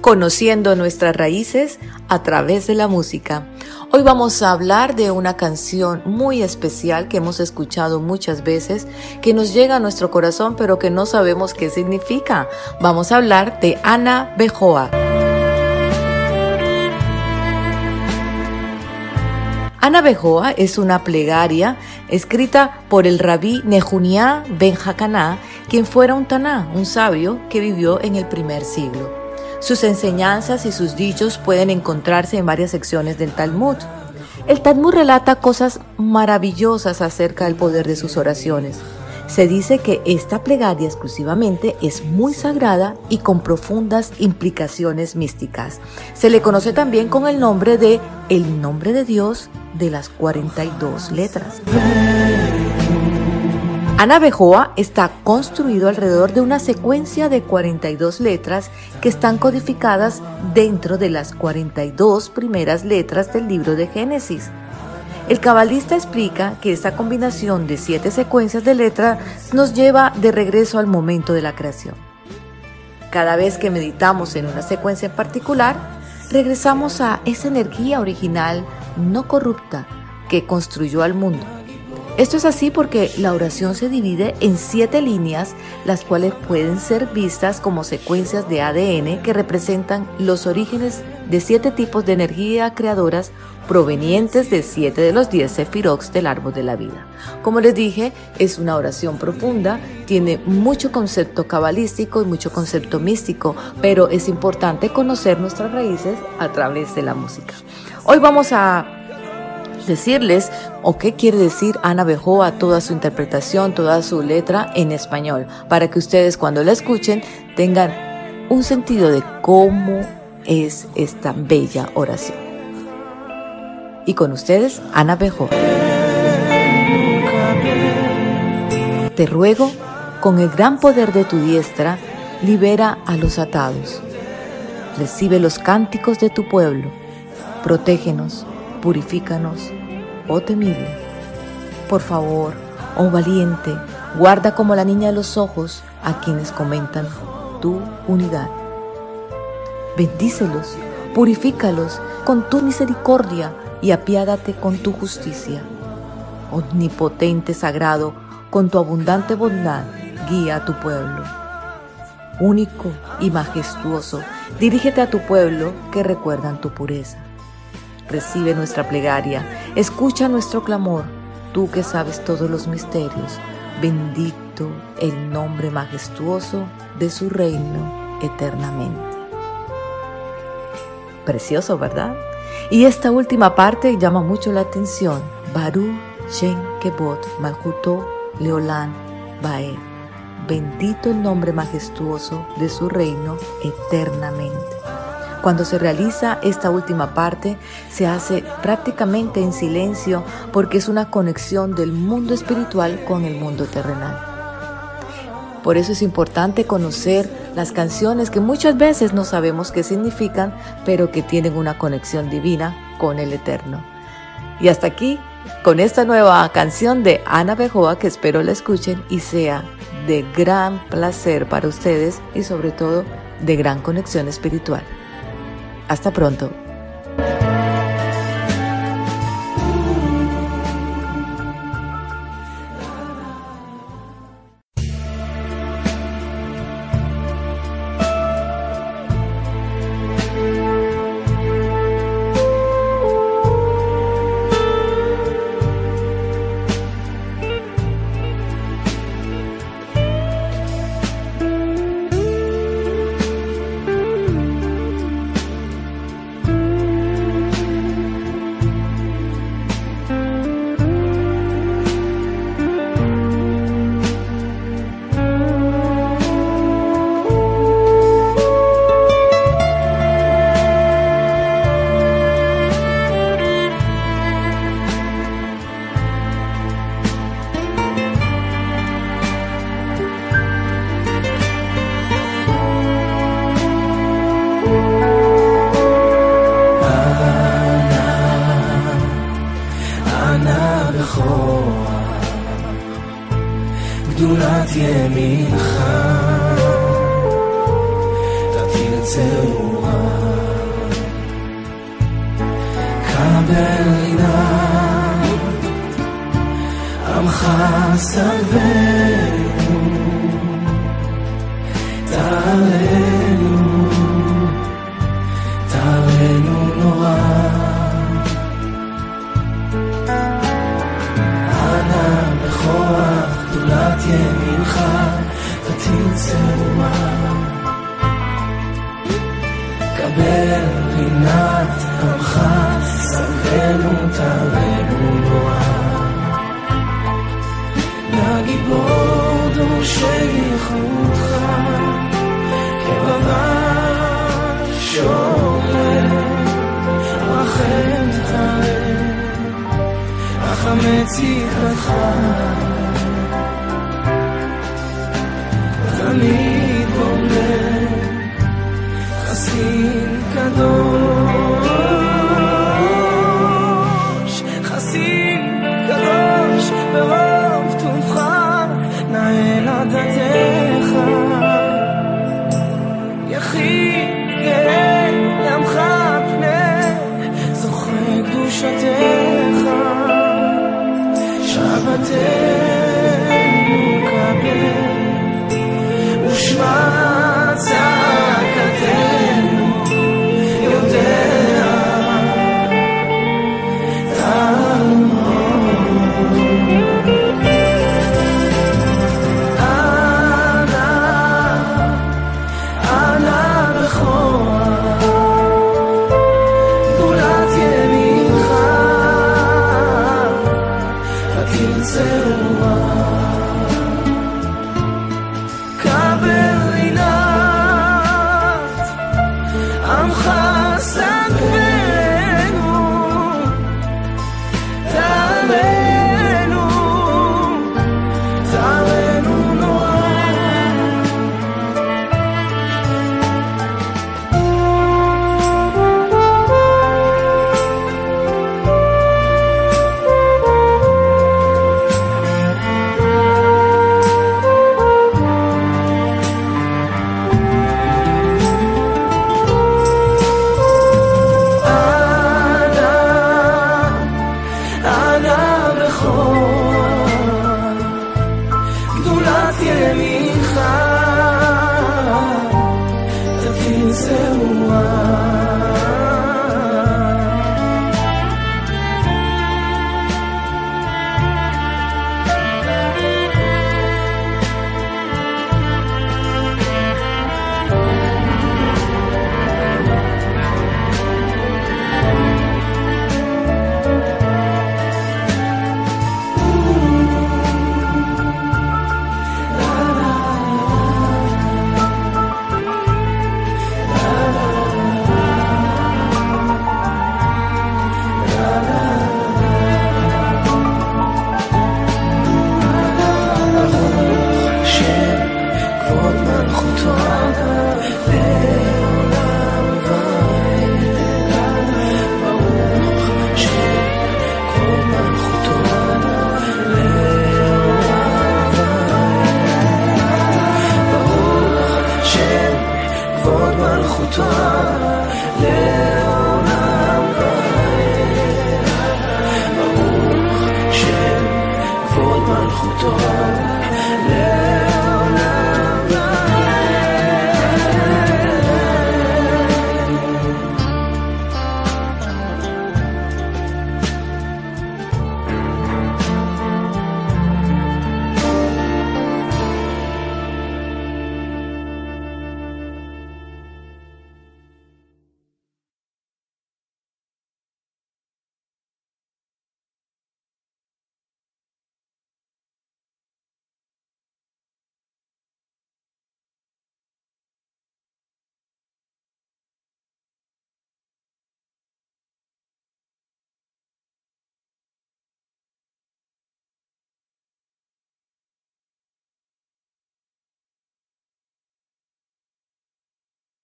conociendo nuestras raíces a través de la música. Hoy vamos a hablar de una canción muy especial que hemos escuchado muchas veces, que nos llega a nuestro corazón pero que no sabemos qué significa. Vamos a hablar de Ana Bejoa. Ana Bejoa es una plegaria escrita por el rabí Nejunia Ben Hakaná, quien fuera un taná, un sabio que vivió en el primer siglo. Sus enseñanzas y sus dichos pueden encontrarse en varias secciones del Talmud. El Talmud relata cosas maravillosas acerca del poder de sus oraciones. Se dice que esta plegaria exclusivamente es muy sagrada y con profundas implicaciones místicas. Se le conoce también con el nombre de el nombre de Dios de las 42 letras. Ana Bejoa está construido alrededor de una secuencia de 42 letras que están codificadas dentro de las 42 primeras letras del libro de Génesis. El cabalista explica que esta combinación de siete secuencias de letras nos lleva de regreso al momento de la creación. Cada vez que meditamos en una secuencia en particular, regresamos a esa energía original no corrupta que construyó al mundo esto es así porque la oración se divide en siete líneas, las cuales pueden ser vistas como secuencias de ADN que representan los orígenes de siete tipos de energía creadoras provenientes de siete de los diez sefirox del árbol de la vida. Como les dije, es una oración profunda, tiene mucho concepto cabalístico y mucho concepto místico, pero es importante conocer nuestras raíces a través de la música. Hoy vamos a decirles o qué quiere decir Ana Bejoa, toda su interpretación, toda su letra en español, para que ustedes cuando la escuchen tengan un sentido de cómo es esta bella oración. Y con ustedes, Ana Bejoa. Te ruego, con el gran poder de tu diestra, libera a los atados. Recibe los cánticos de tu pueblo. Protégenos, purifícanos oh temible. Por favor, oh valiente, guarda como la niña de los ojos a quienes comentan tu unidad. Bendícelos, purifícalos con tu misericordia y apiádate con tu justicia. Omnipotente sagrado, con tu abundante bondad, guía a tu pueblo. Único y majestuoso, dirígete a tu pueblo que recuerdan tu pureza recibe nuestra plegaria, escucha nuestro clamor, tú que sabes todos los misterios, bendito el nombre majestuoso de su reino eternamente. Precioso, ¿verdad? Y esta última parte llama mucho la atención. Baru Shen Kebot Malhuto Leolan Bae. Bendito el nombre majestuoso de su reino eternamente. Cuando se realiza esta última parte, se hace prácticamente en silencio porque es una conexión del mundo espiritual con el mundo terrenal. Por eso es importante conocer las canciones que muchas veces no sabemos qué significan, pero que tienen una conexión divina con el Eterno. Y hasta aquí, con esta nueva canción de Ana Bejoa, que espero la escuchen y sea de gran placer para ustedes y sobre todo de gran conexión espiritual. Hasta pronto. ממך, אתה תרצה אורה. קבל עינה, עמך סלווה. תצלמה. קבל פינת עמך, סלחנו תרנו נורא. הגיבור דורשי ייחודך, כבבה שעולה, רחם תעלה, החמץ יקרחה. believe.